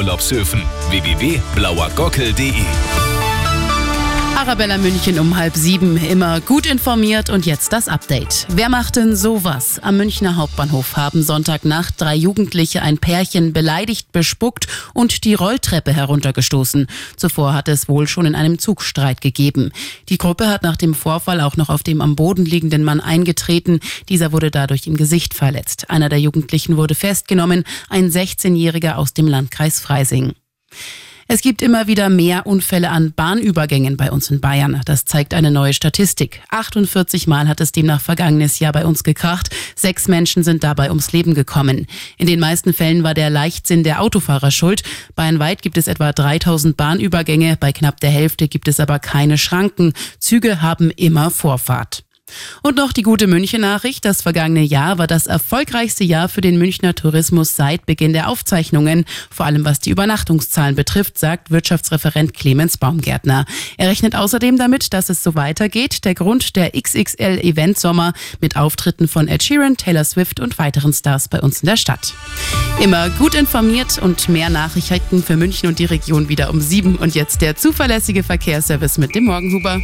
Urlaubshöfen. www.blauergockel.de Arabella München um halb sieben, immer gut informiert und jetzt das Update. Wer macht denn sowas? Am Münchner Hauptbahnhof haben Sonntagnacht drei Jugendliche ein Pärchen beleidigt, bespuckt und die Rolltreppe heruntergestoßen. Zuvor hat es wohl schon in einem Zugstreit gegeben. Die Gruppe hat nach dem Vorfall auch noch auf dem am Boden liegenden Mann eingetreten. Dieser wurde dadurch im Gesicht verletzt. Einer der Jugendlichen wurde festgenommen, ein 16-Jähriger aus dem Landkreis Freising. Es gibt immer wieder mehr Unfälle an Bahnübergängen bei uns in Bayern. Das zeigt eine neue Statistik. 48 Mal hat es demnach vergangenes Jahr bei uns gekracht. Sechs Menschen sind dabei ums Leben gekommen. In den meisten Fällen war der Leichtsinn der Autofahrer schuld. Bayernweit gibt es etwa 3000 Bahnübergänge. Bei knapp der Hälfte gibt es aber keine Schranken. Züge haben immer Vorfahrt. Und noch die gute München-Nachricht. Das vergangene Jahr war das erfolgreichste Jahr für den Münchner Tourismus seit Beginn der Aufzeichnungen. Vor allem was die Übernachtungszahlen betrifft, sagt Wirtschaftsreferent Clemens Baumgärtner. Er rechnet außerdem damit, dass es so weitergeht. Der Grund der XXL Event Sommer mit Auftritten von Ed Sheeran, Taylor Swift und weiteren Stars bei uns in der Stadt. Immer gut informiert und mehr Nachrichten für München und die Region wieder um sieben. Und jetzt der zuverlässige Verkehrsservice mit dem Morgenhuber.